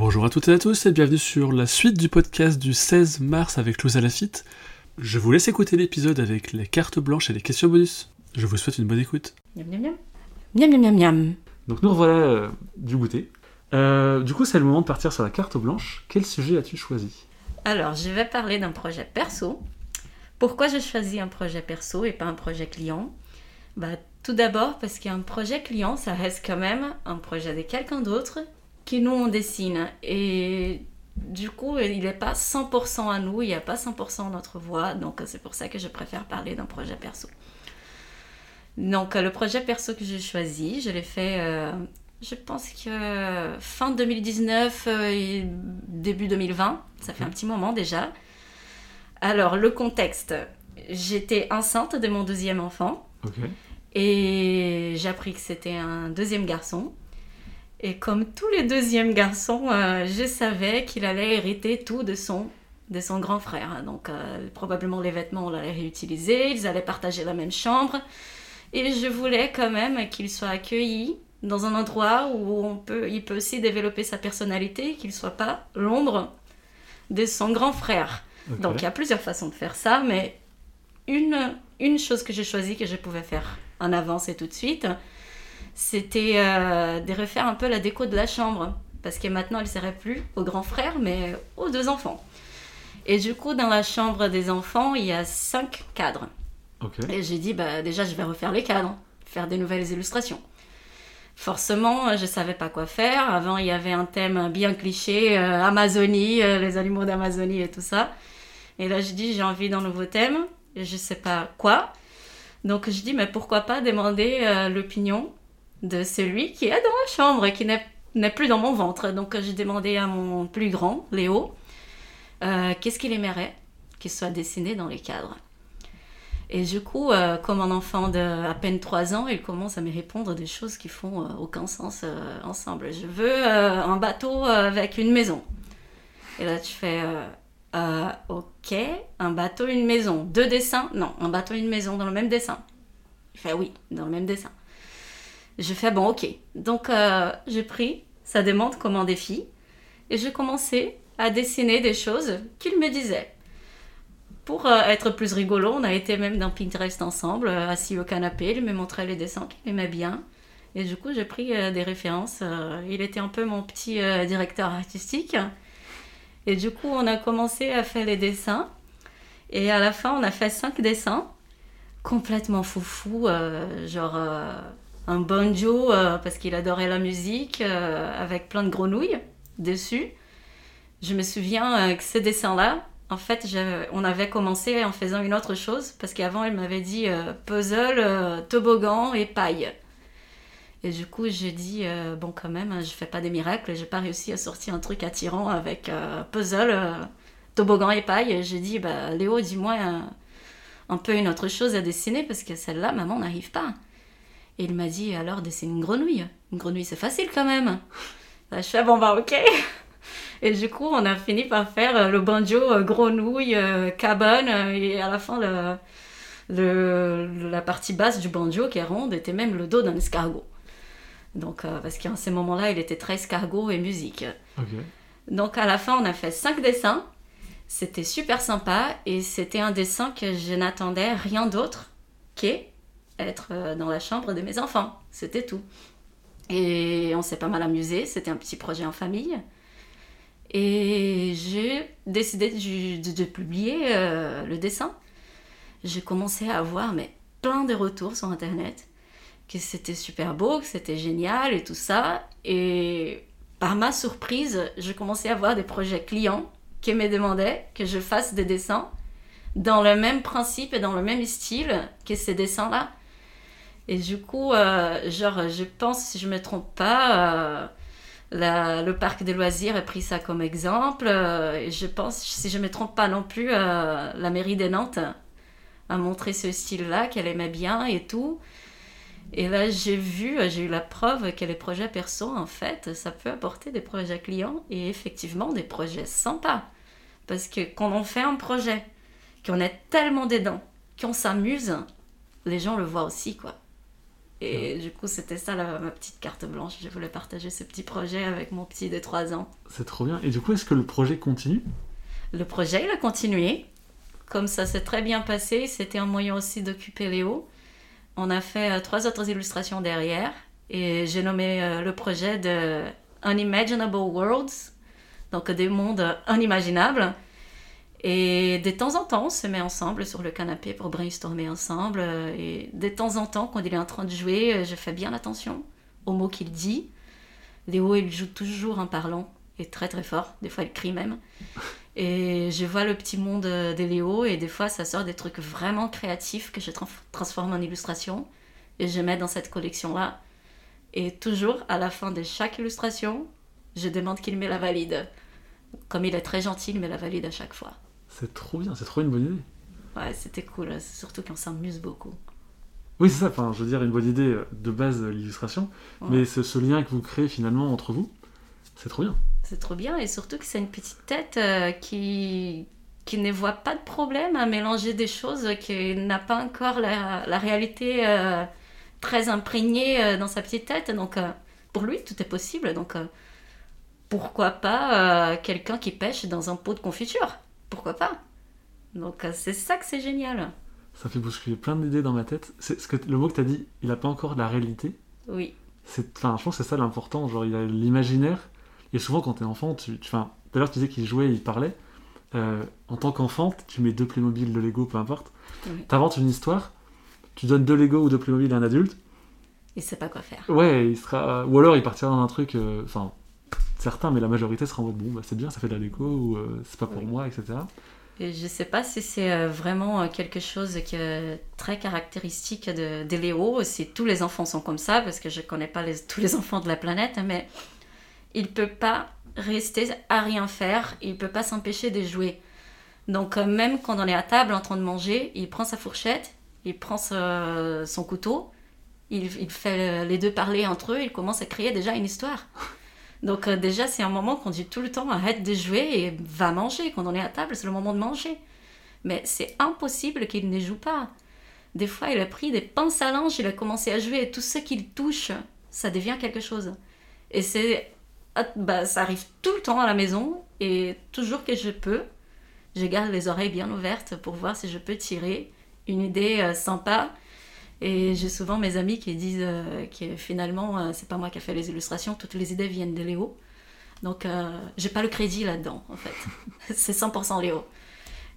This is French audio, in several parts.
Bonjour à toutes et à tous et bienvenue sur la suite du podcast du 16 mars avec Louisa Lafitte. Je vous laisse écouter l'épisode avec les cartes blanches et les questions bonus. Je vous souhaite une bonne écoute. Miam miam miam. Miam miam miam miam. Donc nous revoilà euh, du goûter. Euh, du coup, c'est le moment de partir sur la carte blanche. Quel sujet as-tu choisi? Alors, je vais parler d'un projet perso. Pourquoi j'ai choisi un projet perso et pas un projet client? Bah, Tout d'abord parce qu'un projet client, ça reste quand même un projet de quelqu'un d'autre qui nous on dessine. Et du coup, il n'est pas 100% à nous, il n'y a pas 100% notre voix. Donc, c'est pour ça que je préfère parler d'un projet perso. Donc, le projet perso que j'ai choisi, je l'ai fait, euh, je pense que fin 2019 euh, et début 2020. Ça fait un petit moment déjà. Alors, le contexte. J'étais enceinte de mon deuxième enfant. Et j'ai appris que c'était un deuxième garçon. Et comme tous les deuxièmes garçons, euh, je savais qu'il allait hériter tout de son, de son grand frère. Donc euh, probablement les vêtements, on allait réutiliser, ils allaient partager la même chambre. Et je voulais quand même qu'il soit accueilli dans un endroit où on peut, il peut aussi développer sa personnalité, qu'il ne soit pas l'ombre de son grand frère. Donc il y a plusieurs façons de faire ça, mais une, une chose que j'ai choisie que je pouvais faire en avance et tout de suite, c'était euh, de refaire un peu la déco de la chambre. Parce que maintenant, elle ne serait plus au grand frère, mais aux deux enfants. Et du coup, dans la chambre des enfants, il y a cinq cadres. Et j'ai dit, bah, déjà, je vais refaire les cadres, faire des nouvelles illustrations. Forcément, je ne savais pas quoi faire. Avant, il y avait un thème bien cliché, euh, Amazonie, euh, les animaux d'Amazonie et tout ça. Et là, je dis, j'ai envie d'un nouveau thème. Et je ne sais pas quoi. Donc, je dis, mais pourquoi pas demander l'opinion de celui qui est dans la chambre qui n'est plus dans mon ventre. Donc j'ai demandé à mon plus grand, Léo, euh, qu'est-ce qu'il aimerait qu'il soit dessiné dans les cadres. Et du coup, euh, comme un enfant de à peine 3 ans, il commence à me répondre des choses qui font euh, aucun sens ensemble. Je veux un bateau avec une maison. Et là, tu fais OK, un bateau, une maison. Deux dessins? Non, un bateau, une maison dans le même dessin. Il fait oui, dans le même dessin. Je fais bon, ok. Donc euh, j'ai pris sa demande comme un défi et j'ai commencé à dessiner des choses qu'il me disait. Pour euh, être plus rigolo, on a été même dans Pinterest ensemble, euh, assis au canapé. Il me montrait les dessins qu'il aimait bien. Et du coup, j'ai pris des références. il était un peu mon petit directeur artistique. Et du coup, on a commencé à faire les dessins. Et à la fin, on a fait cinq dessins complètement foufou, genre un banjo euh, parce qu'il adorait la musique euh, avec plein de grenouilles dessus. Je me souviens euh, que ce dessin-là, en fait, on avait commencé en faisant une autre chose parce qu'avant, il m'avait dit puzzle, toboggan et paille. Et du coup, j'ai dit, bon, quand même, je fais pas des miracles, j'ai pas réussi à sortir un truc attirant avec puzzle, toboggan et paille. J'ai dit, bah, Léo, dis-moi un, peu une autre chose à dessiner parce que celle-là, maman n'arrive pas. Et il m'a dit alors dessine une grenouille. Une grenouille c'est facile quand même. je fais bon bah ok. Et du coup on a fini par faire euh, le banjo euh, grenouille euh, cabane et à la fin le, la partie basse du banjo qui est ronde était même le dos d'un escargot. Donc parce qu'à ces moments-là il était très escargot et musique. Donc à la fin on a fait cinq dessins. C'était super sympa et c'était un dessin que je n'attendais rien d'autre qu'est être euh, dans la chambre de mes enfants. C'était tout. Et on s'est pas mal amusé. C'était un petit projet en famille. Et j'ai décidé de, publier euh, le dessin. J'ai commencé à avoir mais, plein de retours sur Internet. Que c'était super beau, que c'était génial et tout ça. Et par ma surprise, je commençais à avoir des projets clients qui me demandaient que je fasse des dessins dans le même principe et dans le même style que ces dessins-là. Et du coup, euh, genre, je pense, si je me trompe pas, euh, le parc des loisirs a pris ça comme exemple. Euh, je pense, si je me trompe pas non plus, la mairie des Nantes a montré ce style-là, qu'elle aimait bien et tout. Et là, j'ai vu, j'ai eu la preuve que les projets perso, en fait, ça peut apporter des projets clients et effectivement des projets sympas. Parce que quand on fait un projet, qu'on est tellement dedans, qu'on s'amuse, les gens le voient aussi, quoi. Et du coup, c'était ça ma petite carte blanche. Je voulais partager ce petit projet avec mon petit de 3 ans. C'est trop bien. Et du coup, est-ce que le projet continue? Le projet, il a continué. Comme ça s'est très bien passé, c'était un moyen aussi d'occuper Léo. On a fait euh, trois autres illustrations derrière. Et j'ai nommé euh, le projet de Unimaginable Worlds, donc des mondes inimaginables. Et de temps en temps, on se met ensemble sur le canapé pour brainstormer ensemble. Et de temps en temps, quand il est en train de jouer, je fais bien attention aux mots qu'il dit. Léo, il joue toujours en parlant, et très très fort. Des fois, il crie même. Et je vois le petit monde de Léo, et des fois, ça sort des trucs vraiment créatifs que je transforme en illustration. Et je mets dans cette collection-là. Et toujours, à la fin de chaque illustration, je demande qu'il met la valide. Comme il est très gentil, il met la valide à chaque fois. C'est trop bien, c'est trop une bonne idée. Ouais, c'était cool, surtout qu'on s'amuse beaucoup. Oui, c'est ça, enfin, je veux dire, une bonne idée euh, de base, l'illustration, mais c'est ce lien que vous créez finalement entre vous, c'est trop bien. C'est trop bien, et surtout que c'est une petite tête euh, qui, qui ne voit pas de problème à mélanger des choses, qui n'a pas encore la, la réalité euh, très imprégnée dans sa petite tête. Donc, pour lui, tout est possible. Donc, pourquoi pas quelqu'un qui pêche dans un pot de confiture? Pourquoi pas? Donc euh, c'est ça que c'est génial. Ça fait bousculer plein d'idées dans ma tête. C'est ce que le mot que tu as dit, il n'a pas encore la réalité. Oui. C'est, enfin, je pense que c'est ça l'important. Genre, il a l'imaginaire. Et souvent, quand tu es enfant, tu, tu enfin, tout à l'heure, tu disais qu'il jouait, il parlait. Euh, en tant qu'enfant, tu mets deux Playmobil, de Lego, peu importe. Tu inventes une histoire, tu donnes deux Lego ou deux Playmobil à un adulte. Il sait pas quoi faire. Ouais, il sera. Ou alors il partira dans un truc. Euh, enfin, certains, mais la majorité sera en mode bon, bah, c'est bien, ça fait de la déco, ou euh, c'est pas pour moi, etc. Et je sais pas si c'est euh, vraiment euh, quelque chose qui est très caractéristique de, de Léo, si tous les enfants sont comme ça, parce que je connais pas les, tous les enfants de la planète, mais il peut pas rester à rien faire, il peut pas s'empêcher de jouer. Donc même quand on est à table en train de manger, il prend sa fourchette, il prend son couteau, il, il, fait les deux parler entre eux, il commence à créer déjà une histoire. Donc euh, déjà, c'est un moment qu'on dit tout le temps arrête de jouer et va manger. Quand on est à table, c'est le moment de manger. Mais c'est impossible qu'il ne joue pas. Des fois, il a pris des pinces à linge, il a commencé à jouer et tout ce qu'il touche, ça devient quelque chose. Et c'est, ah, bah, ça arrive tout le temps à la maison et toujours que je peux, je garde les oreilles bien ouvertes pour voir si je peux tirer une idée euh, sympa et j'ai souvent mes amis qui disent euh, que finalement, euh, c'est pas moi qui ai fait les illustrations, toutes les idées viennent de Léo. Donc, euh, j'ai pas le crédit là-dedans, en fait. c'est 100% Léo.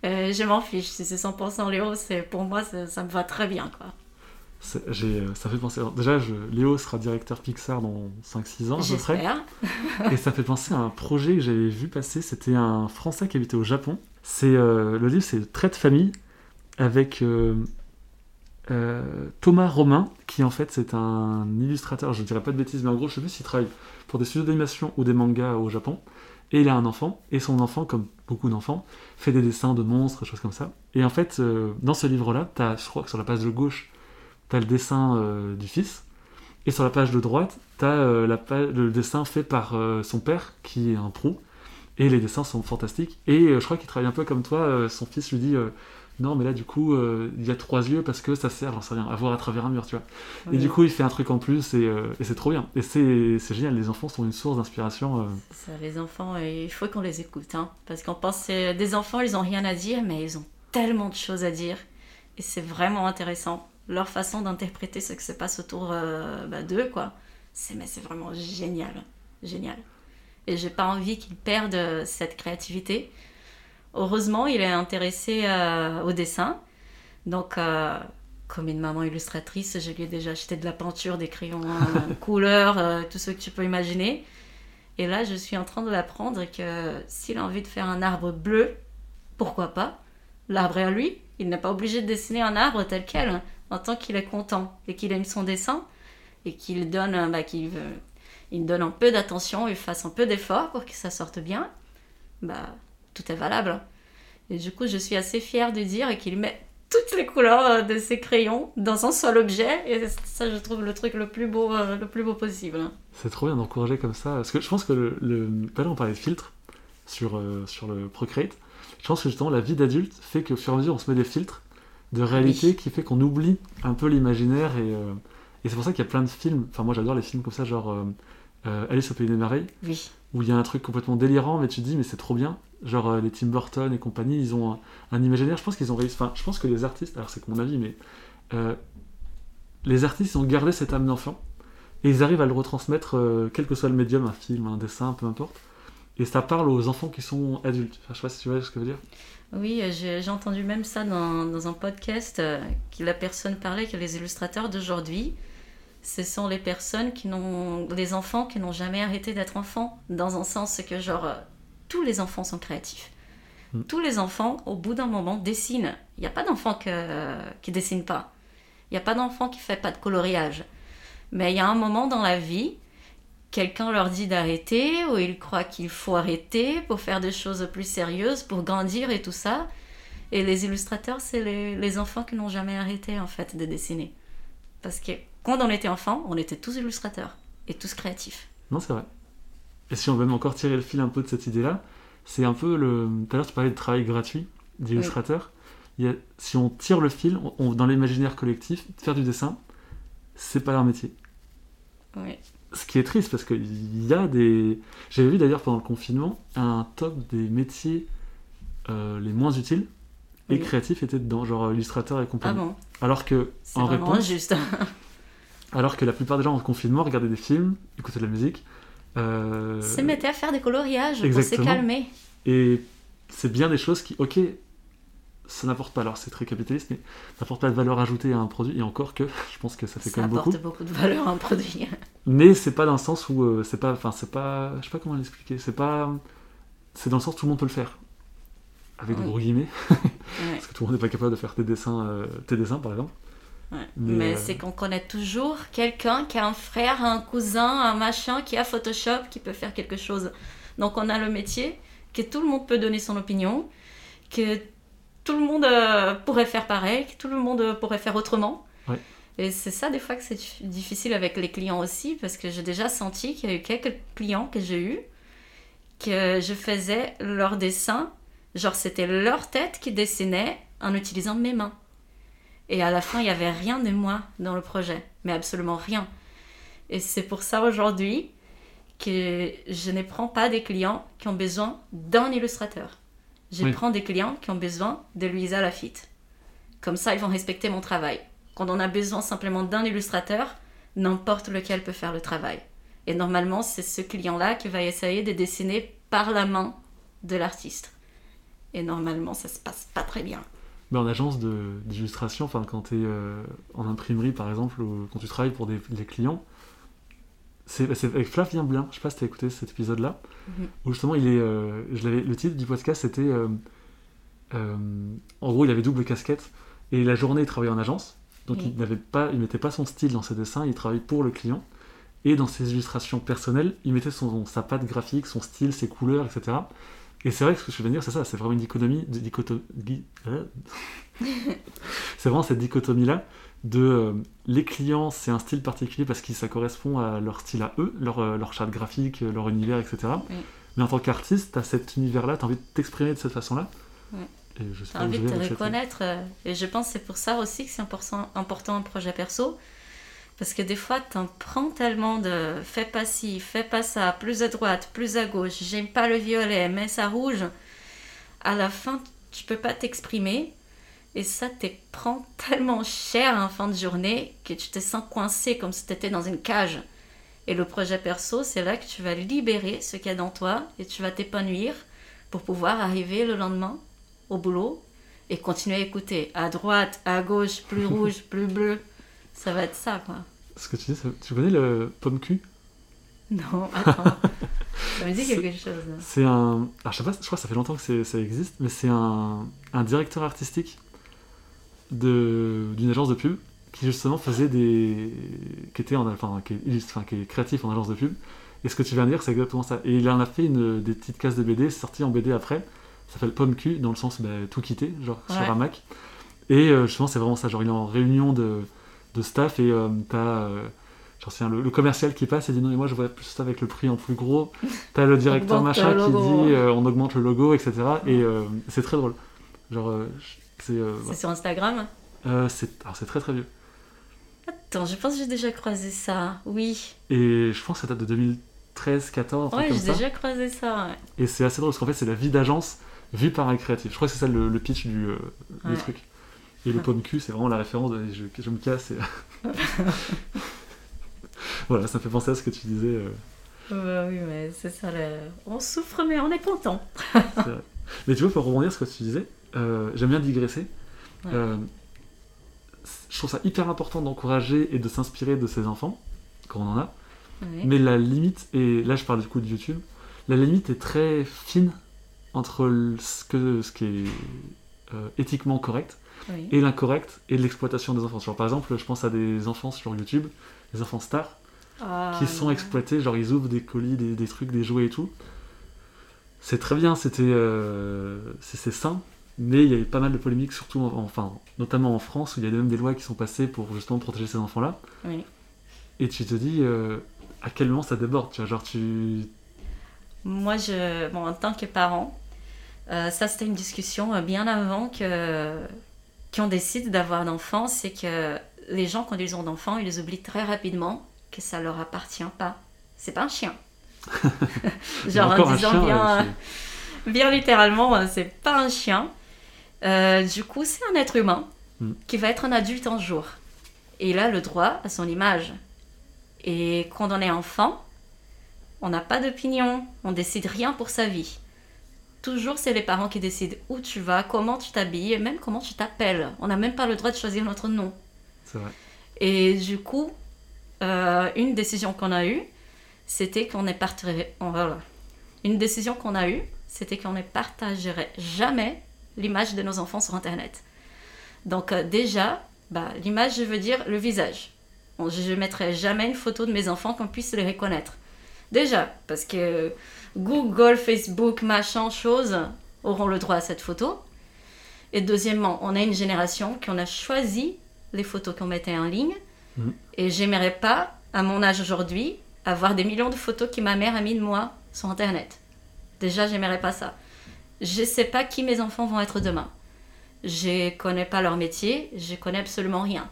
je m'en fiche. Si c'est 100% Léo, pour moi, ça me va très bien, quoi. Ça fait penser. déjà, je, Léo sera directeur Pixar dans 5-6 ans, peu près. Et ça fait penser à un projet que j'avais vu passer. C'était un Français qui habitait au Japon. C'est, le livre, c'est Trait de famille avec euh, Thomas Romain, qui en fait c'est un illustrateur, je ne dirais pas de bêtises, mais en gros je sais plus s'il travaille pour des studios d'animation ou des mangas au Japon, et il a un enfant, et son enfant, comme beaucoup d'enfants, fait des dessins de monstres, choses comme ça. Et en fait, euh, dans ce livre-là, je crois que sur la page de gauche, tu as le dessin euh, du fils, et sur la page de droite, tu as le dessin fait par son père, qui est un pro, et les dessins sont fantastiques. Et je crois qu'il travaille un peu comme toi, son fils lui dit non mais là du coup euh, il y a trois yeux parce que ça sert j'en sais rien à voir à travers un mur tu vois. Et du coup il fait un truc en plus et, euh, c'est trop bien. Et c'est génial les enfants sont une source d'inspiration euh. ça les enfants il faut qu'on les écoute hein, parce qu'on pense des enfants ils ont rien à dire mais ils ont tellement de choses à dire. Et c'est vraiment intéressant leur façon d'interpréter ce qui se passe autour bah, d'eux quoi. C'est mais c'est vraiment génial génial. Et j'ai pas envie qu'ils perdent cette créativité Heureusement, il est intéressé euh, au dessin. Donc, euh, comme une maman illustratrice, je lui ai déjà acheté de la peinture, des crayons euh, couleurs, tout ce que tu peux imaginer. Et là, je suis en train de l'apprendre que s'il a envie de faire un arbre bleu, pourquoi pas? L'arbre est à lui. Il n'est pas obligé de dessiner un arbre tel quel, hein, en tant qu'il est content et qu'il aime son dessin et qu'il donne, bah, qu'il il donne un peu d'attention, il fasse un peu d'effort pour que ça sorte bien. Bah, tout est valable. Et du coup, je suis assez fière de dire qu'il met toutes les couleurs euh, de ses crayons dans un seul objet. Et ça, je trouve le truc le plus beau, euh, le plus beau possible. C'est trop bien d'encourager comme ça. Parce que je pense que le, le... tout à l'heure, on parlait de filtres sur, euh, sur le Procreate. Je pense que justement, la vie d'adulte fait qu'au fur et à mesure, on se met des filtres de réalité qui fait qu'on oublie un peu l'imaginaire et, Et c'est pour ça qu'il y a plein de films, enfin moi j'adore les films comme ça, genre euh, Alice au Pays des Merveilles, oui. Où il y a un truc complètement délirant, mais tu te dis, mais c'est trop bien. Genre les Tim Burton et compagnie, ils ont un, imaginaire, je pense qu'ils ont réussi, enfin je pense que les artistes, alors c'est mon avis, mais les artistes ont gardé cette âme d'enfant, et ils arrivent à le retransmettre, quel que soit le médium, un film, un dessin, peu importe. Et ça parle aux enfants qui sont adultes. Enfin, je sais pas si tu vois ce que je veux dire. Oui, j'ai entendu même ça dans, dans un podcast euh, que la personne parlait que les illustrateurs d'aujourd'hui, ce sont les personnes qui n'ont, les enfants qui n'ont jamais arrêté d'être enfants, dans un sens que genre euh, tous les enfants sont créatifs. Hmm. Tous les enfants, au bout d'un moment, dessinent. Il n'y a pas d'enfant que, qui dessine pas. Il n'y a pas d'enfant qui fait pas de coloriage. Mais il y a un moment dans la vie quelqu'un leur dit d'arrêter ou ils croient qu'il faut arrêter pour faire des choses plus sérieuses, pour grandir et tout ça. Et les illustrateurs, c'est les, enfants qui n'ont jamais arrêté en fait de dessiner. Parce que quand on était enfant, on était tous illustrateurs et tous créatifs. Non, c'est vrai. Et si on veut même encore tirer le fil un peu de cette idée-là, c'est un peu le. Tout à l'heure, tu parlais de travail gratuit d'illustrateur. Si on tire le fil, dans l'imaginaire collectif, faire du dessin, c'est pas leur métier. Oui ce qui est triste parce qu'il y a des. J'avais vu d'ailleurs pendant le confinement un top des métiers euh, les moins utiles et créatifs étaient dedans, genre illustrateur et compagnie. Ah bon? Alors que en réponse, juste. Alors que la plupart des gens en confinement regardaient des films, écoutaient de la musique. Euh... Se mettaient à faire des coloriages pour se calmer. Et c'est bien des choses qui, ok, ça n'apporte pas, alors c'est très capitaliste, mais ça n'apporte pas de valeur ajoutée à un produit, et encore que, je pense que ça fait quand même beaucoup. Ça apporte beaucoup de valeur à un produit. mais c'est pas dans le sens où, euh, c'est pas, enfin c'est pas, je sais pas comment l'expliquer, c'est pas, c'est dans le sens où tout le monde peut le faire. Avec de gros guillemets. Parce que tout le monde n'est pas capable de faire tes dessins, euh, tes dessins par exemple. Mais, euh, c'est qu'on connaît toujours quelqu'un qui a un frère, un cousin, un machin, qui a Photoshop, qui peut faire quelque chose. Donc on a le métier, que tout le monde peut donner son opinion, que tout le monde euh, pourrait faire pareil, tout le monde pourrait faire autrement. Et c'est ça des fois que c'est difficile avec les clients aussi, parce que j'ai déjà senti qu'il y a eu quelques clients que j'ai eus, que je faisais leur dessin, genre c'était leur tête qui dessinait en utilisant mes mains. Et à la fin, il n'y avait rien de moi dans le projet, mais absolument rien. Et c'est pour ça aujourd'hui que je ne prends pas des clients qui ont besoin d'un illustrateur. Je prends des clients qui ont besoin de Louisa Lafitte. Comme ça, ils vont respecter mon travail. Quand on a besoin simplement d'un illustrateur, n'importe lequel peut faire le travail. Et normalement, c'est ce client-là qui va essayer de dessiner par la main de l'artiste. Et normalement, ça se passe pas très bien. Mais en agence d'illustration, enfin, quand tu es euh, en imprimerie par exemple, ou quand tu travailles pour des, des clients, c'est avec Flavien Blin, je sais pas si tu as écouté cet épisode-là, mhm. où justement, il est, euh, je le titre du podcast, c'était. Euh, euh, en gros, il avait double casquette, et la journée, il travaillait en agence, donc il n'avait pas, il mettait pas son style dans ses dessins, il travaillait pour le client, et dans ses illustrations personnelles, il mettait son, sa patte graphique, son style, ses couleurs, etc. Et c'est vrai que ce que je veux dire, c'est ça, c'est vraiment une dichotomie, dichotomie c'est vraiment cette dichotomie-là de euh, les clients, c'est un style particulier parce que ça correspond à leur style à eux, leur, euh, leur charte graphique, leur univers, etc. Mais en tant qu'artiste, tu as cet univers-là, tu as envie de t'exprimer de cette façon-là. Tu as envie de te reconnaître. Euh, et je pense que c'est pour ça aussi que c'est important, important un projet perso. Parce que des fois, tu en prends tellement de fais pas ci, fais pas ça, plus à droite, plus à gauche, j'aime pas le violet, mets ça rouge. À la fin, tu peux pas t'exprimer et ça te prend tellement cher en fin de journée que tu te sens coincé comme si tu étais dans une cage. Et le projet perso, c'est là que tu vas libérer ce qu'il y a dans toi et tu vas t'épanouir pour pouvoir arriver le lendemain au boulot et continuer à écouter à droite, à gauche, plus rouge, plus bleu. Ça va être ça, quoi. Ce que tu dis, tu connais le pomme cul? Non, attends. ça me dit quelque chose. C'est un. Alors, je sais pas, je crois que ça fait longtemps que ça existe, mais c'est un, un directeur artistique d'une agence de pub qui justement faisait des. qui était en. Enfin, qui est, enfin, qui est créatif en agence de pub. Et ce que tu viens de dire, c'est exactement ça. Et il en a fait une, des petites cases de BD, c'est sorti en BD après. Ça s'appelle Pomme Q, dans le sens bah, tout quitter, genre sur un Mac. Et euh, justement, c'est vraiment ça. Genre, il est en réunion de, de staff et euh, t'as. Euh, genre, le, le, commercial qui passe et dit non, mais moi je vois plus ça avec le prix en plus gros. T'as le directeur machin qui dit on augmente le logo, etc. Et c'est très drôle. Genre, euh, c'est sur Instagram? Euh, C'est très très vieux. Attends, je pense que j'ai déjà croisé ça, oui. Et je pense que ça date de 2013, 14, Ouais, j'ai déjà croisé ça, ouais. Et c'est assez drôle parce qu'en fait, c'est la vie d'agence vue par un créatif. Je crois que c'est ça le, pitch du, euh, truc. Et le pomme cul, c'est vraiment la référence de je, me casse. Et... voilà, ça fait penser à ce que tu disais. Euh. Bah oui, mais c'est ça. On souffre, mais on est content. mais tu vois, pour rebondir sur ce que tu disais, euh, j'aime bien digresser. je trouve ça hyper important d'encourager et de s'inspirer de ses enfants, quand on en a. Mais la limite, et là je parle du coup de YouTube, la limite est très fine entre ce, que, ce qui est euh, éthiquement correct et l'incorrect et l'exploitation des enfants. Genre, par exemple, je pense à des enfants sur YouTube, des enfants stars, ah, qui sont exploités, genre ils ouvrent des colis, des, trucs, des jouets et tout. C'est très bien, c'était euh, c'est sain, mais il y a eu pas mal de polémiques, surtout, enfin, notamment en France, où il y a même des lois qui sont passées pour justement protéger ces enfants-là. Et tu te dis, euh, à quel moment ça déborde, tu vois, genre tu... Moi, je, bon, en tant que parent, euh, ça, c'était une discussion euh, bien avant que qu'on décide d'avoir d'enfants, c'est que les gens, quand ils ont d'enfants, ils oublient très rapidement que ça leur appartient pas. C'est pas un chien. Genre en disant bien, bien littéralement, euh, c'est pas un chien. du coup, c'est un être humain hmm. qui va être un adulte un jour. Et il a le droit à son image. Et quand on est enfant, on n'a pas d'opinion, on décide rien pour sa vie toujours c'est les parents qui décident où tu vas, comment tu t'habilles et même comment tu t'appelles. On n'a même pas le droit de choisir notre nom. C'est vrai. Et du coup, euh, une décision qu'on a eue, c'était qu'on ne partagerait. Voilà. Une décision qu'on a eue, c'était qu'on ne partagerait jamais l'image de nos enfants sur Internet. Donc euh, déjà, bah, l'image, je veux dire le visage. je ne mettrai jamais une photo de mes enfants qu'on puisse les reconnaître. Déjà, parce que Google, Facebook, machin, chose auront le droit à cette photo. Et deuxièmement, on a une génération qui en a choisi les photos qu'on mettait en ligne. Mm. Et j'aimerais pas, à mon âge aujourd'hui, avoir des millions de photos que ma mère a mis de moi sur Internet. Déjà, j'aimerais pas ça. Je sais pas qui mes enfants vont être demain. Je connais pas leur métier, je connais absolument rien.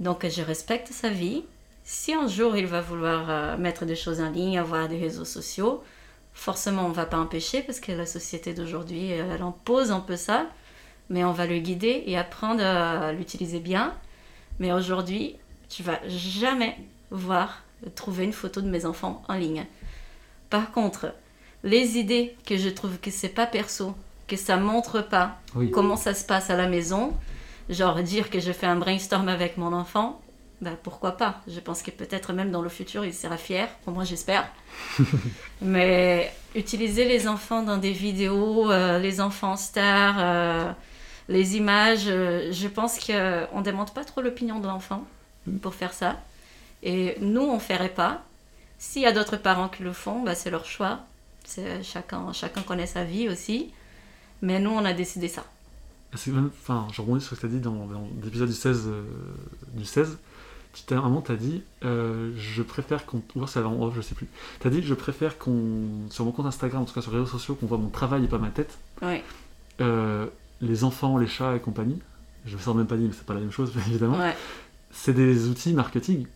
Donc, je respecte sa vie. Si un jour il va vouloir euh, mettre des choses en ligne, avoir des réseaux sociaux, forcément on va pas empêcher parce que la société d'aujourd'hui euh, elle impose un peu ça mais on va le guider et apprendre à l'utiliser bien. Mais aujourd'hui tu vas jamais voir trouver une photo de mes enfants en ligne. Par contre les idées que je trouve que c'est pas perso que ça montre pas comment ça se passe à la maison genre dire que je fais un brainstorm avec mon enfant bah, pourquoi pas Je pense que peut-être même dans le futur, il sera fier, au moins j'espère. Mais utiliser les enfants dans des vidéos, euh, les enfants stars, euh, les images, euh, je pense qu'on ne demande pas trop l'opinion de l'enfant pour faire ça. Et nous, on ne ferait pas. S'il y a d'autres parents qui le font, bah, c'est leur choix. Chacun, chacun connaît sa vie aussi. Mais nous, on a décidé ça. enfin, je rebondis sur ce que tu as dit dans, l'épisode du 16, du 16 tu un moment, tu as dit, euh, je préfère qu'on. Ou c'est avant off, je sais plus. Tu as dit, je préfère qu'on. Sur mon compte Instagram, en tout cas sur les réseaux sociaux, qu'on voit mon travail et pas ma tête. Ouais. Euh, les enfants, les chats et compagnie. Je ne même pas dit, mais c'est pas la même chose, évidemment. C'est des outils marketing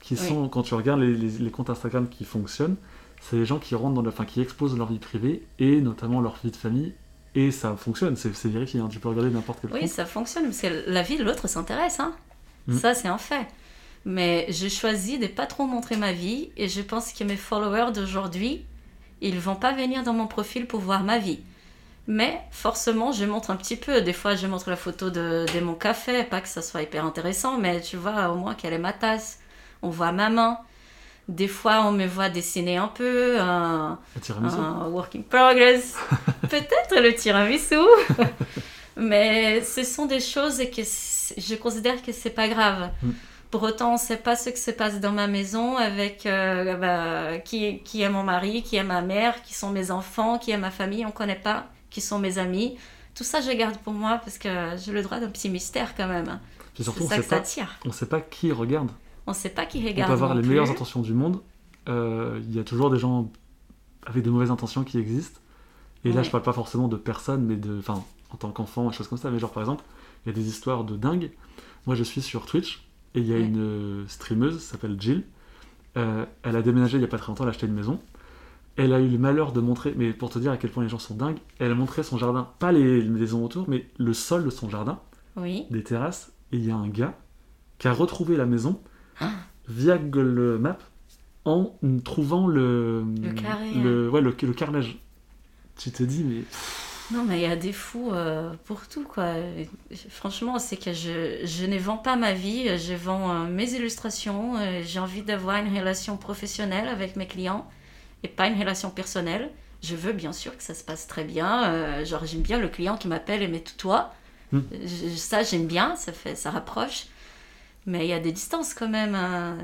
qui sont, quand tu regardes les, les, comptes Instagram qui fonctionnent, c'est les gens qui rentrent dans la, enfin, qui exposent leur vie privée et notamment leur vie de famille et ça fonctionne, c'est vérifié, hein. tu peux regarder n'importe quel Oui, ça fonctionne, parce que la vie de l'autre s'intéresse, hein. Mm. ça c'est un fait. Mais j'ai choisi de pas trop montrer ma vie et je pense que mes followers d'aujourd'hui, ils vont pas venir dans mon profil pour voir ma vie. Mais forcément, je montre un petit peu. Des fois, je montre la photo de, mon café, pas que ça soit hyper intéressant, mais tu vois au moins quelle est ma tasse. On voit ma main. Des fois, on me voit dessiner un peu, un, un work in progress. Peut-être le tiramisu. mais ce sont des choses que je considère que c'est pas grave. Mm. Pour autant, on ne sait pas ce qui se passe dans ma maison avec euh, bah, qui, qui est mon mari, qui est ma mère, qui sont mes enfants, qui est ma famille. On ne connaît pas qui sont mes amis. Tout ça, je garde pour moi parce que j'ai le droit d'un petit mystère quand même. C'est ça que ça. On ne sait pas qui regarde. On ne sait pas qui regarde. On peut avoir les meilleures intentions du monde. Euh, il y a toujours des gens avec de mauvaises intentions qui existent. Et là, je parle pas forcément de personnes, mais de, enfin, en tant qu'enfant, des choses comme ça. Mais genre, par exemple, il y a des histoires de dingue. Moi, je suis sur Twitch Et il y a une streameuse, s'appelle Jill. elle a déménagé il n'y a pas très longtemps, elle a acheté une maison. Elle a eu le malheur de montrer, mais pour te dire à quel point les gens sont dingues, elle a montré son jardin, pas les maisons autour, mais le sol de son jardin, oui. des terrasses. Et il y a un gars qui a retrouvé la maison ah. via Google Maps en trouvant le, le, carré, le, ouais, le, carrelage. Tu te dis, mais. Non, mais il y a des fous euh, pour tout, quoi. Franchement, c'est que je, je, ne vends pas ma vie, je vends euh, mes illustrations. Euh, j'ai envie d'avoir une relation professionnelle avec mes clients et pas une relation personnelle. Je veux bien sûr que ça se passe très bien. genre, j'aime bien le client qui m'appelle et met tout toi. Hmm. Ça, j'aime bien, ça, fait, ça rapproche. Mais il y a des distances quand même. Hein.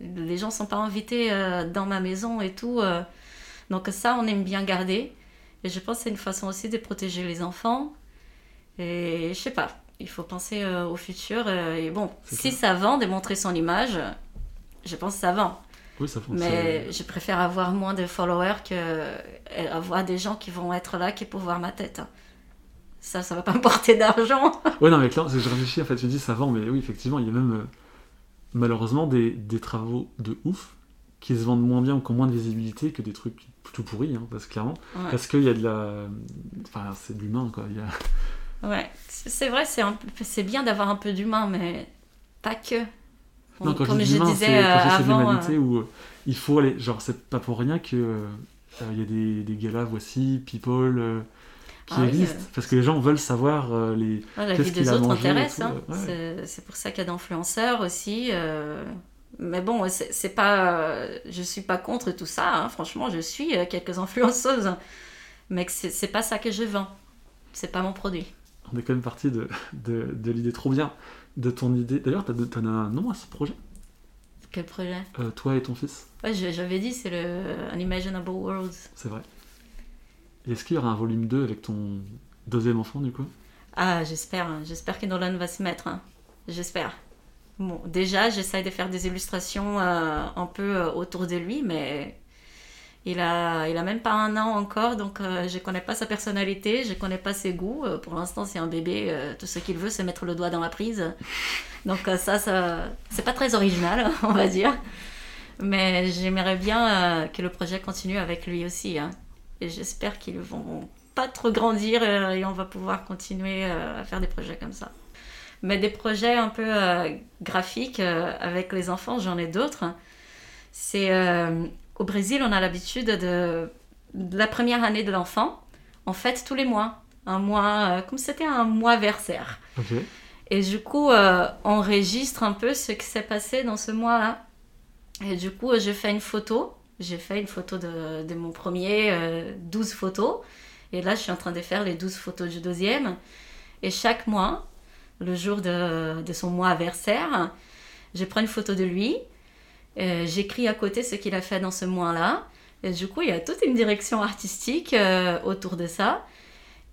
Les gens sont pas invités dans ma maison et tout. Donc ça, on aime bien garder. Et je pense que c'est une façon aussi de protéger les enfants. Et je sais pas, il faut penser euh, au futur. et bon, si ça vend, démontrer son image, je pense que ça vend. Oui, ça Mais je préfère avoir moins de followers que avoir des gens qui vont être là qui pour voir ma tête. Ça, ça va pas me porter d'argent. ouais, non, mais clairement, je réfléchis, en fait, je dis ça vend, mais oui, effectivement, il y a même malheureusement des, des, travaux de ouf qui se vendent moins bien ou qui ont moins de visibilité que des trucs tout pourris, hein, parce, clairement. Parce qu'il y a de la. Enfin, c'est de l'humain, quoi. Y a... Ouais, c'est vrai, c'est bien d'avoir un peu d'humain, mais pas que. Non, quand Comme je, je disais euh, avant. l'humanité euh, où euh, il faut aller. Genre, c'est pas pour rien que. Il y a des, des galas, voici, People qui ah existent, parce que les gens veulent savoir euh, les. Ah, la vie des autres intéresse, hein. c'est pour ça qu'il y a d'influenceurs aussi. Euh. Mais bon, c'est pas, je suis pas contre tout ça. Hein. Franchement, je suis euh, quelques influenceuses, mais c'est pas ça que je vends. C'est pas mon produit. On est quand même parti de, de, de l'idée trop bien de ton idée. D'ailleurs, tu as, un nom à ce projet? Quel projet? Toi et ton fils. Ouais, j'avais dit, c'est le Unimaginable Worlds. C'est vrai. Est-ce qu'il y aura un volume 2 avec ton deuxième enfant du coup? Ah, j'espère. Hein. J'espère que Nolan va se mettre. Hein. J'espère. Déjà, j'essaye de faire des illustrations euh, un peu euh, autour de lui, mais il a, il a même pas un an encore, donc euh, je connais pas sa personnalité, je connais pas ses goûts. pour l'instant, c'est un bébé, tout ce qu'il veut, c'est mettre le doigt dans la prise. Donc ça, ça c'est pas très original, on va dire. Mais j'aimerais bien que le projet continue avec lui aussi. Hein. Et j'espère qu'ils vont pas trop grandir euh, et on va pouvoir continuer euh, à faire des projets comme ça. Mais des projets un peu euh, graphiques avec les enfants, j'en ai d'autres. C'est au Brésil, on a l'habitude de, la première année de l'enfant, on fête tous les mois, un mois comme c'était un mois versaire. Et du coup, on enregistre un peu ce qui s'est passé dans ce mois-là. Et du coup, je fais une photo j'ai fait une photo de, de mon premier, 12 euh, photos. Et là, je suis en train de faire les 12 photos du deuxième. Et chaque mois, le jour de, de son mois anniversaire, je prends une photo de lui. Euh, j'écris à côté ce qu'il a fait dans ce mois-là. Et du coup, il y a toute une direction artistique euh, autour de ça.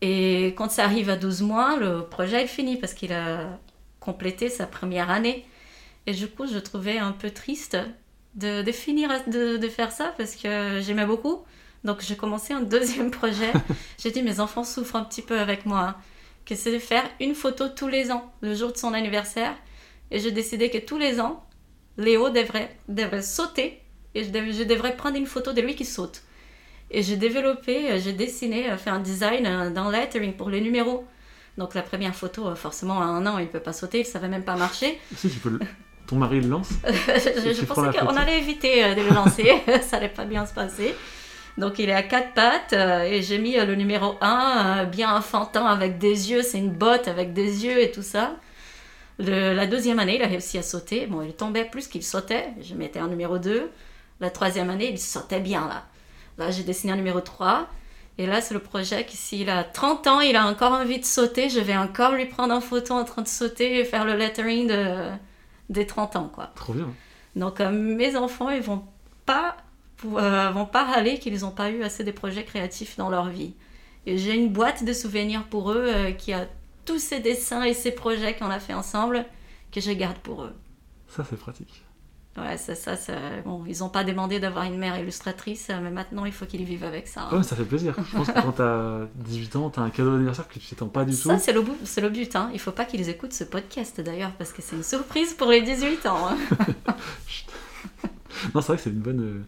Et quand ça arrive à 12 mois, le projet est fini parce qu'il a complété sa première année. Et du coup, je trouvais un peu triste de, finir de, faire ça parce que j'aimais beaucoup. Donc j'ai commencé un deuxième projet. j'ai dit mes enfants souffrent un petit peu avec moi. Que c'est de faire une photo tous les ans, le jour de son anniversaire. Et j'ai décidé que tous les ans, Léo devrait, devrait sauter et je, je devrais prendre une photo de lui qui saute. Et j'ai développé, euh, j'ai dessiné, euh, fait un design euh, dans lettering pour les numéros. Donc la première photo, forcément, à un an, il ne peut pas sauter, ça ne va même pas marcher. Si, tu peux le... Ton mari le lance Je, pensais qu'on allait éviter de le lancer, ça n'allait pas bien se passer. Donc il est à quatre pattes euh, et j'ai mis euh, le numéro 1, bien enfantin avec des yeux, c'est une botte avec des yeux et tout ça. la deuxième année, il a réussi à sauter. Bon, il tombait plus qu'il sautait. Je mettais un numéro 2. La troisième année, il sautait bien là. Là, j'ai dessiné un numéro 3. Et là, c'est le projet que s'il a 30 ans, il a encore envie de sauter, je vais encore lui prendre en photo en train de sauter et faire le lettering de, des 30 ans, quoi. Trop bien. Donc, euh, mes enfants, ils vont pas, euh, vont pas râler qu'ils n'ont pas eu assez de projets créatifs dans leur vie. Et j'ai une boîte de souvenirs pour eux euh, qui a tous ces dessins et ces projets qu'on a fait ensemble que je garde pour eux. Ça, c'est pratique. Ouais, ça, ça, Bon, ils n'ont pas demandé d'avoir une mère illustratrice, mais maintenant il faut qu'ils vivent avec ça. Ouais, ça fait plaisir. Je pense que quand t'as 18 ans, t'as un cadeau d'anniversaire que tu t'attends pas du tout. Ça, c'est le, c'est le but. Hein. Il faut pas qu'ils écoutent ce podcast d'ailleurs, parce que c'est une surprise pour les 18 ans. Hein. non, c'est vrai que c'est une bonne.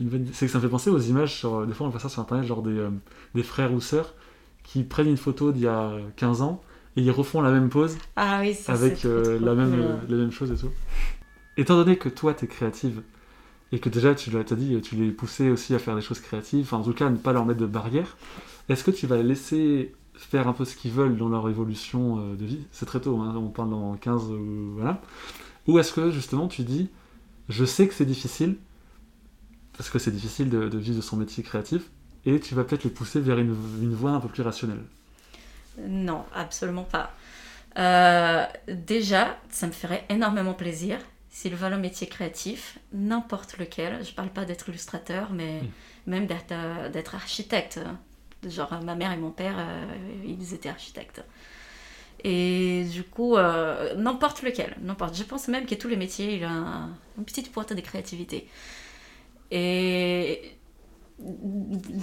Bonne... C'est que ça me fait penser aux images sur. Des fois, on voit ça sur internet, genre des, euh, des frères ou sœurs qui prennent une photo d'il y a 15 ans et ils refont la même pose ah oui, avec euh, la, même, la même chose et tout. Étant donné que toi, tu es créative et que déjà, tu l'as dit, tu les poussé aussi à faire des choses créatives, enfin, en tout cas, à ne pas leur mettre de barrières, est-ce que tu vas laisser faire un peu ce qu'ils veulent dans leur évolution euh, de vie? C'est très tôt, hein, on parle dans 15, voilà. Ou est-ce que justement, tu dis, je sais que c'est difficile, parce que c'est difficile de, vivre de son métier créatif, et tu vas peut-être les pousser vers une, une voie un peu plus rationnelle non, absolument pas. Euh, déjà, ça me ferait énormément plaisir s'ils veulent un métier créatif, n'importe lequel. Je ne parle pas d'être illustrateur, mais même d'être, euh, d'être architecte. Genre, ma mère et mon père, euh, ils étaient architectes. Et du coup, n'importe lequel, n'importe. Je pense même que tous les métiers, il a une petite pointe de créativité. Et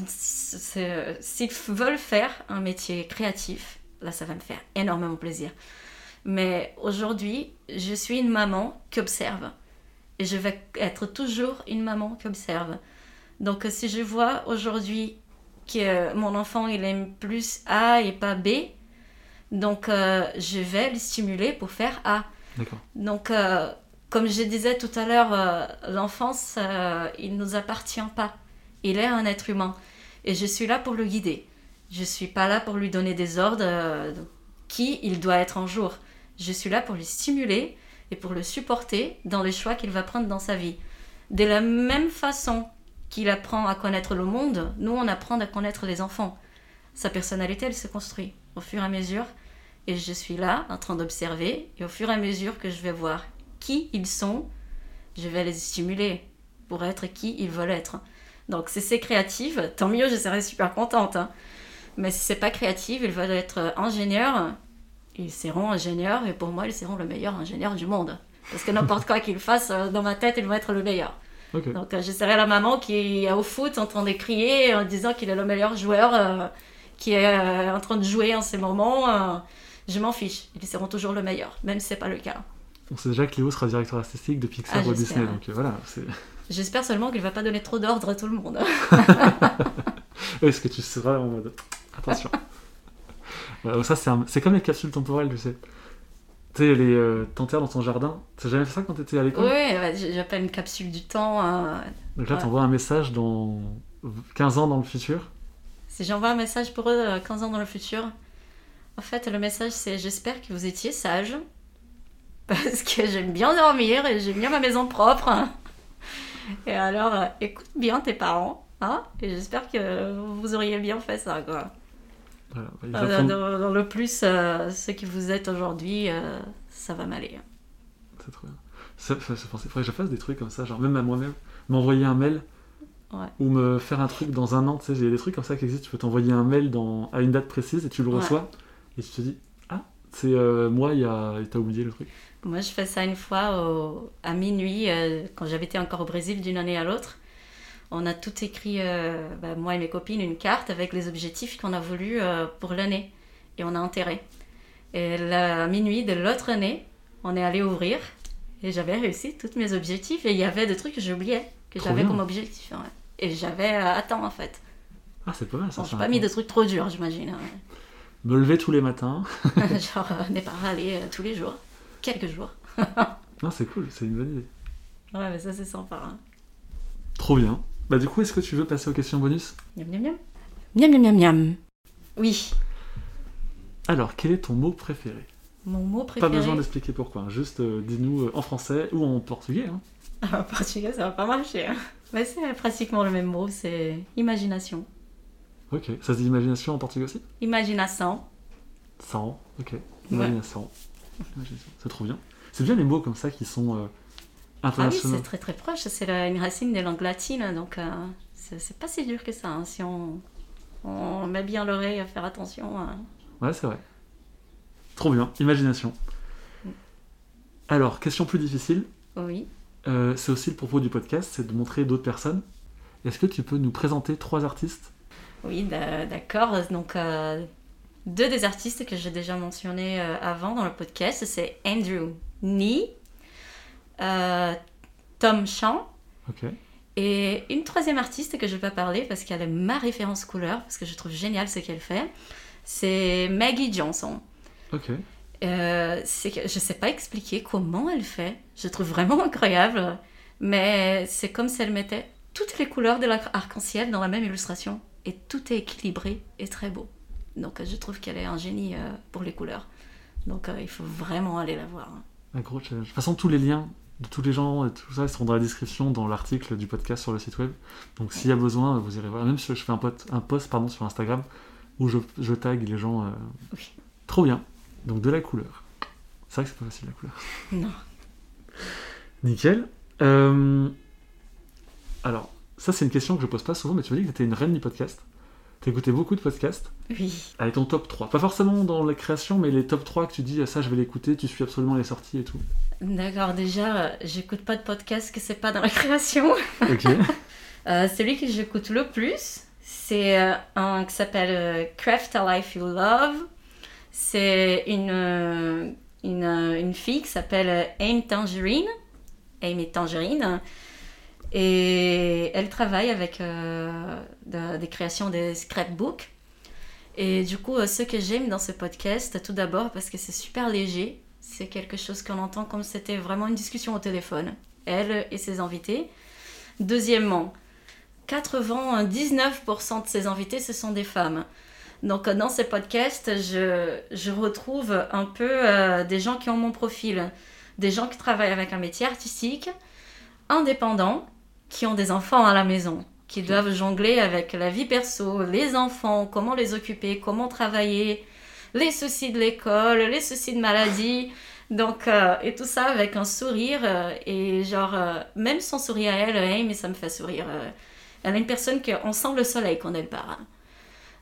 s'ils veulent faire un métier créatif, là, ça va me faire énormément plaisir. Mais aujourd'hui, je suis une maman qui observe. Et je vais être toujours une maman qui observe. Donc, si je vois aujourd'hui que mon enfant, il aime plus A et pas B, donc euh, je vais le stimuler pour faire A. Donc, euh, comme je disais tout à l'heure, euh, l'enfance, il ne nous appartient pas. Il est un être humain. Et je suis là pour le guider. Je ne suis pas là pour lui donner des ordres euh, qui il doit être un jour. Je suis là pour le stimuler et pour le supporter dans les choix qu'il va prendre dans sa vie. De la même façon qu'il apprend à connaître le monde, nous on apprend à connaître les enfants. Sa personnalité, elle se construit au fur et à mesure. Et je suis là en train d'observer. Et au fur et à mesure que je vais voir qui ils sont, je vais les stimuler pour être qui ils veulent être. Donc si c'est créatif, tant mieux, je serai super contente. Hein. Mais si c'est pas créatif, ils veulent être ingénieurs, ils seront ingénieurs et pour moi, ils seront le meilleur ingénieur du monde. Parce que n'importe quoi qu'ils fassent, euh, dans ma tête, ils vont être le meilleur. Donc euh, je serai la maman qui est au foot en train de crier en disant qu'il est le meilleur joueur, euh, qui est en train de jouer en ces moments. je m'en fiche, ils seront toujours le meilleur, même si c'est pas le cas. On sait déjà que Léo sera directeur artistique de Pixar ah, ou Disney, donc voilà. J'espère seulement qu'il va pas donner trop d'ordre à tout le monde. Est-ce que tu seras en mode attention Ça, c'est comme les capsules temporelles, tu sais. Tu sais, les euh, dans ton jardin. T'as jamais fait ça quand t'étais à l'école? Oui, j'appelle une capsule du temps. Donc là, t'envoies un message dans 15 ans dans le futur? Si j'envoie un message pour eux 15 euh, ans dans le futur, en fait, le message c'est J'espère que vous étiez sage. Parce que j'aime bien dormir et j'aime bien ma maison propre. Et alors, euh, écoute bien tes parents, hein, et j'espère que vous auriez bien fait ça, quoi. Voilà, euh, dans, le plus, euh, ce que vous êtes aujourd'hui, ça va m'aller. C'est trop bien. Ça, ça, ça, faudrait que je fasse des trucs comme ça, genre même à moi-même, m'envoyer un mail ou me faire un truc dans un an. Tu sais, j'ai des trucs comme ça qui existent. Tu peux t'envoyer un mail dans, à une date précise et tu le reçois et tu te dis C'est moi, il a... t'as oublié le truc. Moi, je fais ça une fois à minuit, euh, quand j'avais été encore au Brésil d'une année à l'autre. On a tout écrit, euh, bah, moi et mes copines, une carte avec les objectifs qu'on a voulu euh, pour l'année. Et on a enterré. Et à minuit de l'autre année, on est allé ouvrir. Et j'avais réussi tous mes objectifs. Et il y avait des trucs que j'oubliais, que j'avais comme objectif. Et j'avais atteint en fait. Ah, c'est pas mal ça. Bon, j'ai pas mis de trucs trop durs, j'imagine. Hein. Me lever tous les matins. Genre, n'est pas râler tous les jours quelques jours. non, c'est cool, c'est une bonne idée. Ouais, mais ça, c'est sympa. Hein. Trop bien. Bah, du coup, est-ce que tu veux passer aux questions bonus? Miam, miam, miam. Miam, miam, miam, miam. Oui. Alors, quel est ton mot préféré? Mon mot préféré. Pas besoin d'expliquer pourquoi. Hein. Juste euh, dis-nous euh, en français ou en portugais. Hein. en portugais, ça va pas marcher. Hein. Mais c'est pratiquement le même mot, c'est imagination. Ok. Ça se dit imagination en portugais aussi? Imagination. Sans, ok. Imagination. C'est trop bien. C'est bien les mots comme ça qui sont euh, internationaux. Ah oui, c'est très très proche. C'est une racine des langues latines, donc euh, c'est pas si dur que ça. Hein, si on, on, met bien l'oreille à faire attention. Hein. Ouais, c'est vrai. Trop bien. Imagination. Mm. Alors, question plus difficile. Oui. c'est aussi le propos du podcast, c'est de montrer d'autres personnes. Est-ce que tu peux nous présenter trois artistes Oui, d'accord. Donc, deux des artistes que j'ai déjà mentionnés avant dans le podcast, c'est Andrew Nee, Tom Chan. Et une troisième artiste que je ne vais pas parler parce qu'elle est ma référence couleur, parce que je trouve génial ce qu'elle fait, c'est Maggie Johnson. Ok. Euh, je ne sais pas expliquer comment elle fait. Je trouve vraiment incroyable. Mais c'est comme si elle mettait toutes les couleurs de l'arc-en-ciel dans la même illustration. Et tout est équilibré et très beau. Donc je trouve qu'elle est un génie euh, pour les couleurs. Donc euh, il faut vraiment aller la voir. Un gros challenge. De toute façon, tous les liens de tous les gens et tout ça, seront dans la description dans l'article du podcast sur le site web. Donc s'il y a besoin, vous irez voir. Même si je fais un, post, un post pardon, sur Instagram où je, je tag les gens. Euh, trop bien. Donc de la couleur. C'est vrai que c'est pas facile la couleur. Non. Nickel. Euh, alors, ça c'est une question que je pose pas souvent, mais tu m'as dit que tu étais une reine du podcast. Tu écouté beaucoup de podcasts Oui. Avec ton top 3. Pas forcément dans la création, mais les top 3 que tu dis, ça je vais l'écouter, tu suis absolument les sorties et tout. D'accord, déjà, j'écoute pas de podcast que c'est pas dans la création. Ok. euh, celui que j'écoute le plus, c'est euh, un qui s'appelle euh, Craft a Life You Love. C'est une, euh, une, une, fille qui s'appelle Aim Tangerine. Amy Tangerine. Et elle travaille avec des créations des scrapbooks. Et du coup, ce que j'aime dans ce podcast, tout d'abord parce que c'est super léger c'est quelque chose qu'on entend comme c'était vraiment une discussion au téléphone, elle et ses invités. Deuxièmement, 99% de ses invités, ce sont des femmes. Donc dans ces podcasts, je, retrouve un peu euh, des gens qui ont mon profil, des gens qui travaillent avec un métier artistique, indépendants, qui ont des enfants à la maison, qui doivent jongler avec la vie perso, les enfants, comment les occuper, comment travailler, les soucis de l'école, les soucis de maladie. Donc, euh, et tout ça avec un sourire. Euh, et genre, euh, même son sourire à elle, mais ça me fait sourire. elle est une personne qu'on sent le soleil quand elle parle.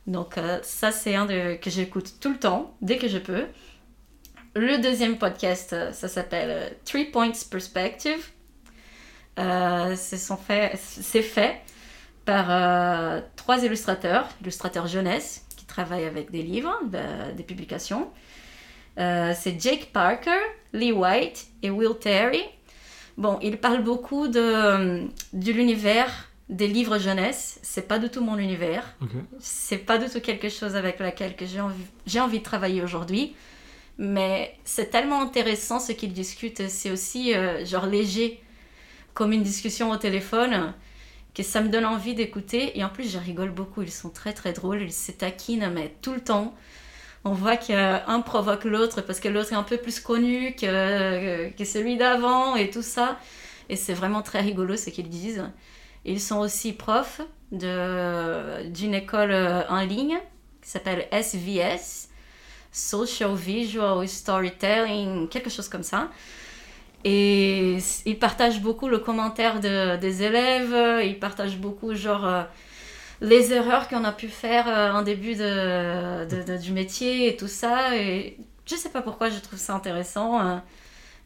Donc, ça, c'est un de, que j'écoute tout le temps, dès que je peux. Le deuxième podcast, ça s'appelle Three Points Perspective. C'est fait, fait par trois illustrateurs, illustrateurs jeunesse, travaille avec des livres, des publications. Euh, c'est Jake Parker, Lee White et Will Terry. Bon, ils parlent beaucoup de, de l'univers des livres jeunesse. C'est pas du tout mon univers. C'est pas du tout quelque chose avec laquelle j'ai envie, j'ai envie de travailler aujourd'hui. Mais c'est tellement intéressant ce qu'ils discutent. C'est aussi euh, genre léger, comme une discussion au téléphone que ça me donne envie d'écouter. Et en plus, je rigole beaucoup. Ils sont très très drôles. Ils se taquinent, mais tout le temps. On voit qu'un provoque l'autre parce que l'autre est un peu plus connu que, que celui d'avant et tout ça. Et c'est vraiment très rigolo ce qu'ils disent. Ils sont aussi profs d'une école euh, en ligne qui s'appelle SVS, Social Visual Storytelling, quelque chose comme ça. Et ils partagent beaucoup le commentaire de, des élèves, ils partagent beaucoup genre euh, les erreurs qu'on a pu faire euh, en début de, du métier et tout ça. Et je sais pas pourquoi je trouve ça intéressant euh,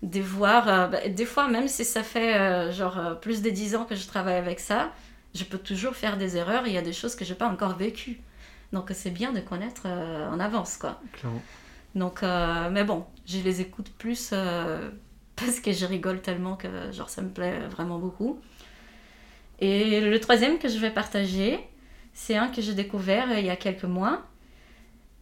de voir, bah, des fois même si ça fait genre plus de 10 ans que je travaille avec ça, je peux toujours faire des erreurs, il y a des choses que je n'ai pas encore vécues. Donc c'est bien de connaître en avance quoi. Donc, mais bon, je les écoute plus parce que je rigole tellement que genre ça me plaît vraiment beaucoup. Et le troisième que je vais partager, c'est un que j'ai découvert il y a quelques mois.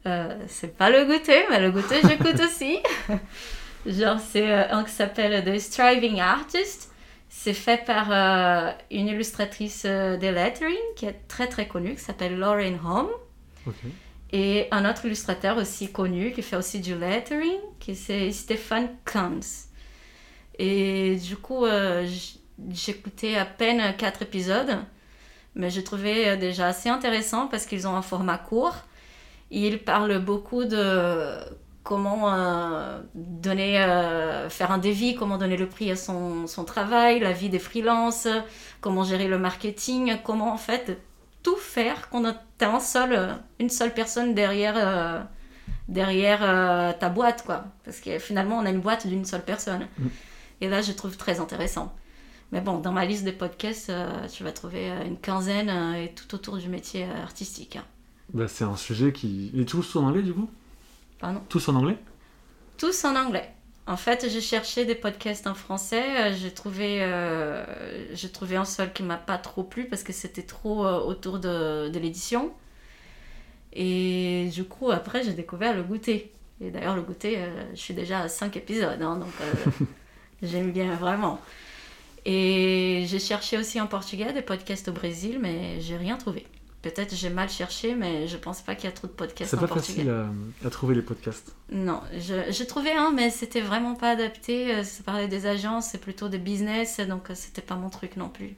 Euh, c'est pas le goûter, mais le goûter j'écoute aussi. genre c'est euh, un qui s'appelle The Striving Artist. C'est fait par euh, une illustratrice de lettering qui est très très connue, qui s'appelle Lauren Home. Et un autre illustrateur aussi connu qui fait aussi du lettering, qui c'est Stéphane Kanz. Et du coup, euh, j'écoutais à peine quatre épisodes, mais je trouvais euh, déjà assez intéressant parce qu'ils ont un format court. Ils parlent beaucoup de comment euh, donner, faire un devis, comment donner le prix à son, son travail, la vie des freelances, comment gérer le marketing, comment en fait tout faire quand tu un seul, une seule personne derrière, derrière ta boîte. quoi. Parce que finalement, on a une boîte d'une seule personne. Mm. Et là, je trouve très intéressant. Mais bon, dans ma liste de podcasts, tu vas trouver une quinzaine et tout autour du métier artistique. Hein. Bah, c'est un sujet qui. Et tous en anglais du coup? Pardon? Tous en anglais? Tous en anglais. En fait, j'ai cherché des podcasts en français. J'ai trouvé, j'ai trouvé un seul qui m'a pas trop plu parce que c'était trop autour de, de l'édition. Et du coup, après, j'ai découvert le goûter. Et d'ailleurs, le goûter, euh, je suis déjà à 5 épisodes, hein, donc euh, j'aime bien vraiment. Et j'ai cherché aussi en portugais des podcasts au Brésil, mais j'ai rien trouvé. Peut-être j'ai mal cherché, mais je pense pas qu'il y a trop de podcasts en portugais. C'est pas facile à, trouver les podcasts. Non, j'ai trouvé un, mais c'était vraiment pas adapté. Euh, ça parlait des agences, c'est plutôt des business, donc c'était pas mon truc non plus.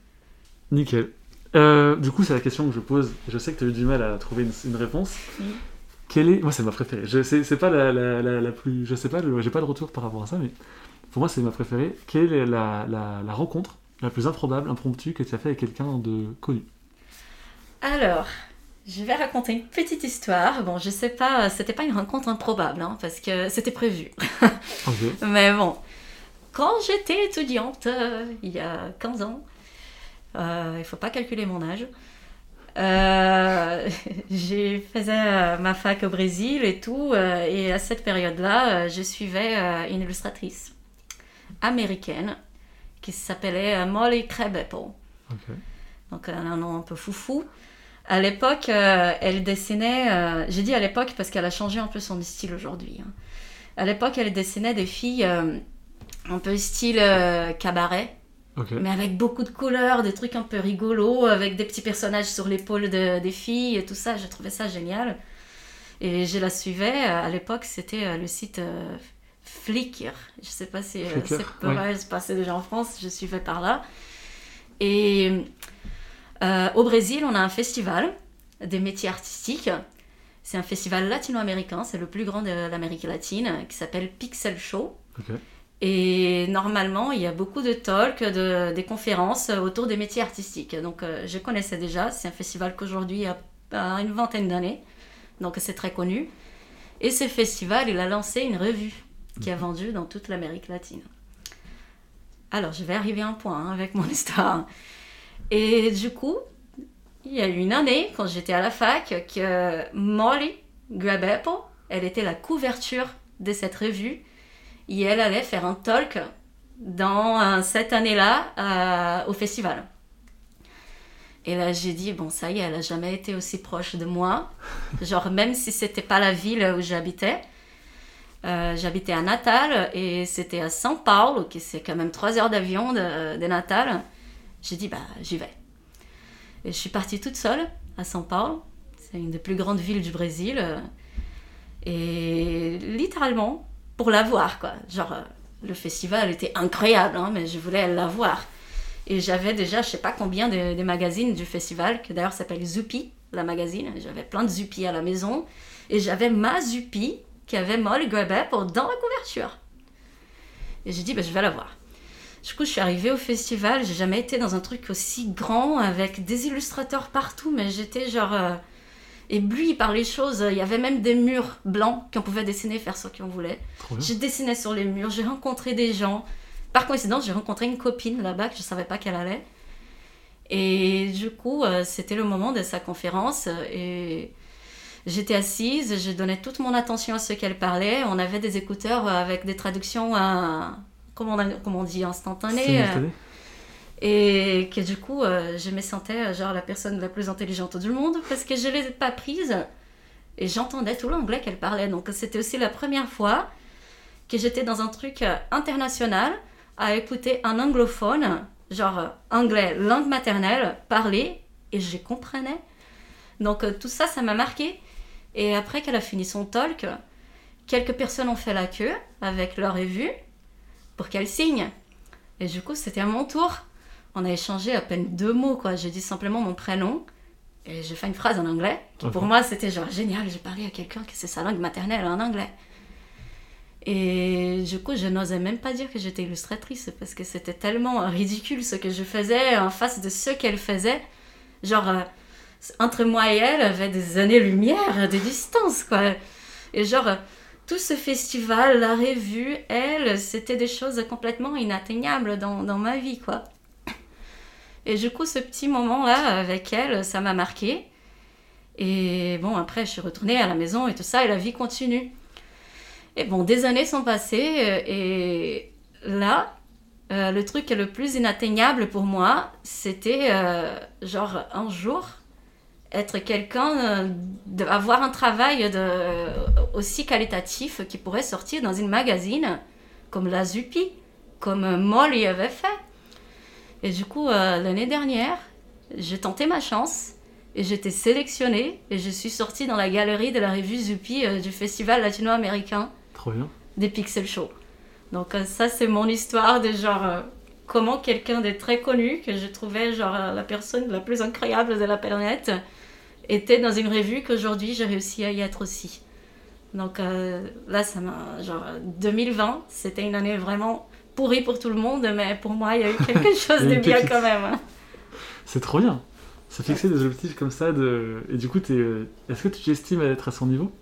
Nickel. du coup, c'est la question que je pose. Je sais que tu as eu du mal à trouver une, réponse. Quelle est. Moi, c'est ma préférée. Je sais, c'est pas la, la, la, plus. Je sais pas, j'ai pas de retour par rapport à ça, mais pour moi, c'est ma préférée. Quelle est la, la, rencontre la plus improbable, impromptue que tu as fait avec quelqu'un de connu? Alors, je vais raconter une petite histoire. Bon, je sais pas, c'était pas une rencontre improbable, hein, parce que c'était prévu. Mais bon, quand j'étais étudiante, euh, il y a 15 ans, euh, il faut pas calculer mon âge. Euh, j'ai faisais euh, ma fac au Brésil et tout, euh, et à cette période-là, je suivais une illustratrice américaine qui s'appelait Molly Crabapple. Donc un nom un peu foufou. À l'époque, elle dessinait, j'ai dit à l'époque parce qu'elle a changé un peu son style aujourd'hui. Hein. À l'époque, elle dessinait des filles un peu style cabaret mais avec beaucoup de couleurs, des trucs un peu rigolos, avec des petits personnages sur l'épaule des filles et tout ça. J'ai trouvé ça génial. Et je la suivais. Euh, à l'époque, c'était euh, le site euh, Flickr. Je sais pas si c'est pas se passer déjà en France. Je suivais par là. Et au Brésil, on a un festival des métiers artistiques. C'est un festival latino-américain. C'est le plus grand de l'Amérique latine qui s'appelle Pixel Show. Et normalement, il y a beaucoup de talks, de, des conférences autour des métiers artistiques. Donc, euh, je connaissais déjà. C'est un festival qu'aujourd'hui a, une vingtaine d'années. Donc, c'est très connu. Et ce festival, il a lancé une revue qui a mhm. vendu dans toute l'Amérique latine. Alors, je vais arriver à un point hein, avec mon histoire. Et du coup, il y a eu une année, quand j'étais à la fac, que Molly Grabapple, elle était la couverture de cette revue et elle allait faire un talk dans cette année-là euh, au festival. Et là, j'ai dit, bon, ça y est, elle a jamais été aussi proche de moi. Genre, même si c'était pas la ville où j'habitais. Euh, j'habitais à Natal et c'était à São Paulo, qui c'est quand même trois heures d'avion de, de, Natal. J'ai dit, bah, j'y vais. Et je suis partie toute seule à São Paulo. C'est une des plus grandes villes du Brésil. Et littéralement, pour la voir, quoi. Genre, euh, le festival était incroyable, hein, mais je voulais la voir. Et j'avais déjà, je sais pas combien des magazines du festival, que d'ailleurs s'appelle Zupi, la magazine. J'avais plein de Zupi à la maison. Et j'avais ma Zupi qui avait Molly Grabber dans la couverture. Et j'ai dit, bah, je vais la voir. Du coup, je suis arrivée au festival. J'ai jamais été dans un truc aussi grand avec des illustrateurs partout, mais j'étais genre. Euh, ébloui par les choses. Il y avait même des murs blancs qu'on pouvait dessiner, faire ce qu'on voulait. J'ai dessiné sur les murs, j'ai rencontré des gens. Par coïncidence, j'ai rencontré une copine là-bas que je ne savais pas qu'elle allait. Et du coup, euh, c'était le moment de sa conférence. Et j'étais assise, je donnais toute mon attention à ce qu'elle parlait. On avait des écouteurs avec des traductions, à, comment, on, on dit, instantanées. Et que du coup, euh, je me sentais euh, genre la personne la plus intelligente du monde parce que je ne l'ai pas prise et j'entendais tout l'anglais qu'elle parlait. Donc c'était aussi la première fois que j'étais dans un truc euh, international à écouter un anglophone, genre anglais, langue maternelle, parler et je comprenais. Donc tout ça, ça m'a marqué. Et après qu'elle a fini son talk, quelques personnes ont fait la queue avec leur revue pour qu'elle signe. Et du coup, c'était à mon tour on a échangé à peine deux mots, quoi. J'ai dit simplement mon prénom et j'ai fait une phrase en anglais qui pour moi c'était genre génial. J'ai parlé à quelqu'un qui c'est sa langue maternelle en anglais. Et du coup, je n'osais même pas dire que j'étais illustratrice parce que c'était tellement ridicule ce que je faisais en face de ce qu'elle faisait. Genre, euh, entre moi et elle, avait des années-lumière de distance, quoi. Et genre, tout ce festival, la revue, elle, c'était des choses complètement inatteignables dans, dans ma vie, quoi. Et du coup, ce petit moment-là avec elle, ça m'a marqué. Et bon, après, je suis retournée à la maison et tout ça, et la vie continue. Et bon, des années sont passées, et là, euh, le truc le plus inatteignable pour moi, c'était euh, genre un jour être quelqu'un, d'avoir un travail de, aussi qualitatif qui pourrait sortir dans une magazine comme la Zupi, comme Molly avait fait. Et du coup, l'année dernière, j'ai tenté ma chance et j'étais sélectionnée et je suis sortie dans la galerie de la revue Zupi euh, du festival latino-américain des Pixel Show. Donc euh, ça c'est mon histoire de genre euh, comment quelqu'un de très connu que je trouvais genre la personne la plus incroyable de la planète était dans une revue qu'aujourd'hui j'ai réussi à y être aussi. Donc là ça m'a genre 2020 c'était une année vraiment pourrie pour tout le monde mais pour moi il y a eu quelque chose de bien quand même. Hein. C'est trop bien se fixer des objectifs comme ça de... et du coup est-ce que tu t'estimes à être à son niveau?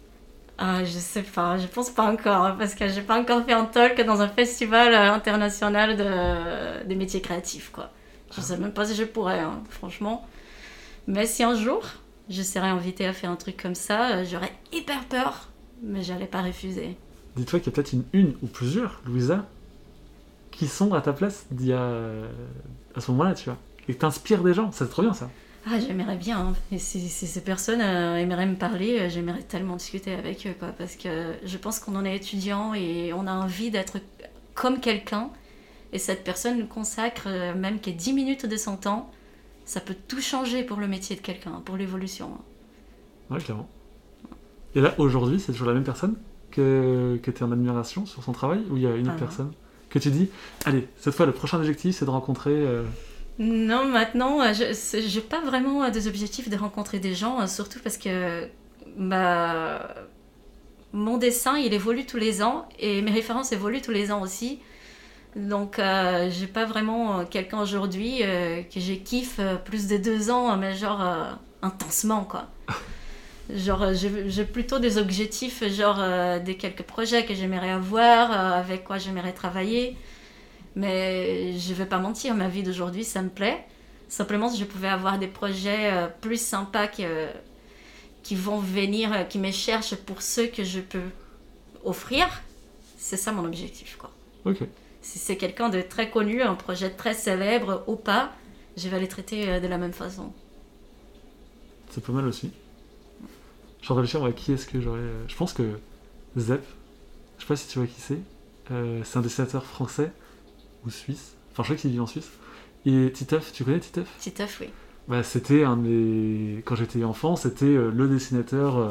Ah, je sais pas, je pense pas encore, hein, parce que j'ai pas encore fait un talk dans un festival euh, international de, des métiers créatifs, quoi. Je sais même pas si je pourrais, hein, franchement. Mais si un jour, je serais invitée à faire un truc comme ça, euh, j'aurais hyper peur, mais j'allais pas refuser. Dis-toi qu'il y a peut-être une, une ou plusieurs, Louisa, qui sont à ta place d'il à ce moment-là, tu vois, et que t'inspires des gens, c'est trop bien ça. Ah, j'aimerais bien. Hein. Et si, ces personnes euh, aimeraient me parler, euh, j'aimerais tellement discuter avec eux, quoi. Parce que je pense qu'on en est étudiant et on a envie d'être comme quelqu'un. Et cette personne nous consacre euh, même que 10 minutes de son temps. Ça peut tout changer pour le métier de quelqu'un, pour l'évolution. Ouais, clairement. Et là, aujourd'hui, c'est toujours la même personne que, que tu es en admiration sur son travail Ou il y a une autre ah personne Que tu dis, allez, cette fois, le prochain objectif, c'est de rencontrer. Non, maintenant, euh, je n'ai pas vraiment euh, des objectifs de rencontrer des gens, euh, surtout parce que bah, mon dessin, il évolue tous les ans et mes références évoluent tous les ans aussi. Donc, euh, j'ai pas vraiment quelqu'un aujourd'hui que j'ai kiffe plus de deux ans, mais genre intensement, quoi. Genre, j'ai plutôt des objectifs, genre des quelques projets que j'aimerais avoir, avec quoi j'aimerais travailler. Mais je vais pas mentir, ma vie d'aujourd'hui, ça me plaît. Simplement, si je pouvais avoir des projets euh, plus sympas qui, qui vont venir, euh, qui me cherchent pour ceux que je peux offrir, c'est ça mon objectif. Quoi. Ok. Si c'est quelqu'un de très connu, un projet très célèbre ou pas, je vais les traiter euh, de la même façon. C'est pas mal aussi. Je suis en train de qui est-ce que j'aurais. Je pense que Zep, je sais pas si tu vois qui c'est, c'est un dessinateur français suisse. Enfin, je crois qu'il vit en Suisse. Et Titeuf, tu connais Titeuf? Titeuf, oui. Bah, c'était un des. Quand j'étais enfant, c'était euh, le dessinateur euh,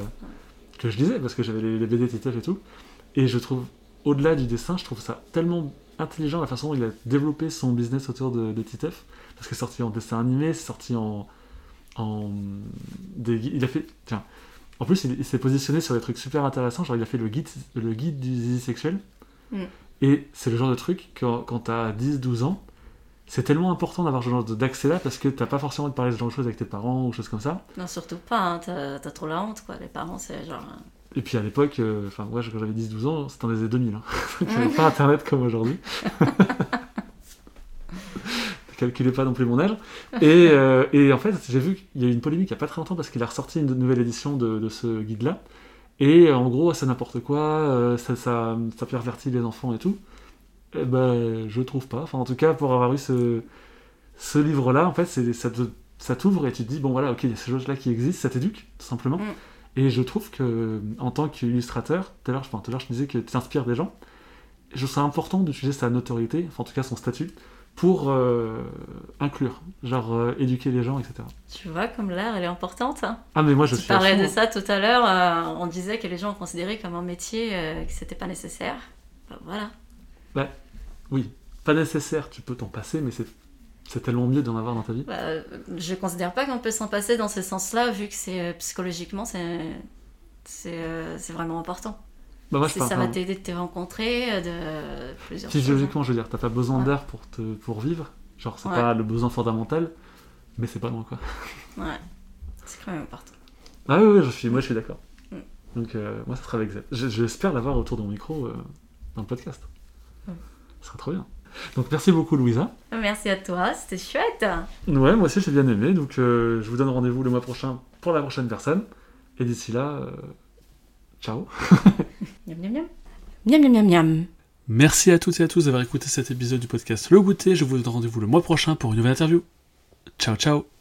que je lisais, parce que j'avais les, BD Titeuf et tout. Et je trouve, au-delà du dessin, je trouve ça tellement intelligent la façon dont il a développé son business autour de, de Titeuf. Parce que c'est sorti en dessin animé, c'est sorti en. en des, il a fait. Tiens. En plus, il, s'est positionné sur des trucs super intéressants. Genre, il a fait le guide, le guide du zizi sexuel. Mm. Et c'est le genre de truc, quand, quand tu as 10-12 ans, c'est tellement important d'avoir ce genre d'accès là parce que t'as pas forcément de parler de ce genre de choses avec tes parents ou choses comme ça. Non, surtout pas, hein, t'as as trop la honte quoi. Les parents, c'est genre. Euh, Et puis à l'époque, euh, enfin, moi quand j'avais 10-12 ans, c'était dans les années 2000. Hein. Il n'y avait pas internet comme aujourd'hui. calculez pas non plus mon âge. Et, euh, et en fait, j'ai vu qu'il y a eu une polémique il n'y a pas très longtemps parce qu'il a ressorti une nouvelle édition de, de ce guide-là. Et en gros, c'est n'importe quoi, euh, ça, ça, ça, pervertit les enfants et tout. Eh ben, je trouve pas. Enfin, en tout cas, pour avoir eu ce, ce livre-là, en fait, ça t'ouvre et tu te dis, bon voilà, ok, il y a ces choses-là qui existent, ça t'éduque, tout simplement. Mm. Et je trouve que, en tant qu'illustrateur, tout à l'heure, enfin, je disais que tu t'inspires des gens, je ça important d'utiliser sa notoriété, enfin, en tout cas son statut, pour euh, inclure, genre euh, éduquer les gens, etc. Tu vois comme l'art, elle est importante. Hein. ah mais moi je tu parlais de ça tout à l'heure, euh, on disait que les gens considéraient comme un métier que c'était pas nécessaire. Ben, voilà. Bah, oui, pas nécessaire, tu peux t'en passer, mais c'est c'est tellement mieux d'en avoir dans ta vie. Bah, je considère pas qu'on peut s'en passer dans ce sens-là, vu que c'est psychologiquement c'est c'est vraiment important. Bah ça va t'aider de te rencontrer, euh, de plusieurs Physiologiquement, je veux dire, t'as pas besoin d'air pour, te, pour vivre. Genre, c'est pas le besoin fondamental, mais c'est pas loin, quoi. Ouais, c'est quand même important. Ah oui, oui je suis, moi je suis d'accord. Mm. Donc, euh, moi, ça sera avec. J'espère l'avoir autour de mon micro euh, dans le podcast. Ça sera trop bien. Donc merci beaucoup Louisa. Merci à toi, c'était chouette. Ouais, moi aussi j'ai bien aimé. Donc euh, je vous donne rendez-vous le mois prochain pour la prochaine personne. Et d'ici là, euh, ciao. miam miam miam. Miam miam miam miam. Merci à toutes et à tous d'avoir écouté cet épisode du podcast Le Goûter. Je vous donne rendez-vous le mois prochain pour une nouvelle interview. Ciao ciao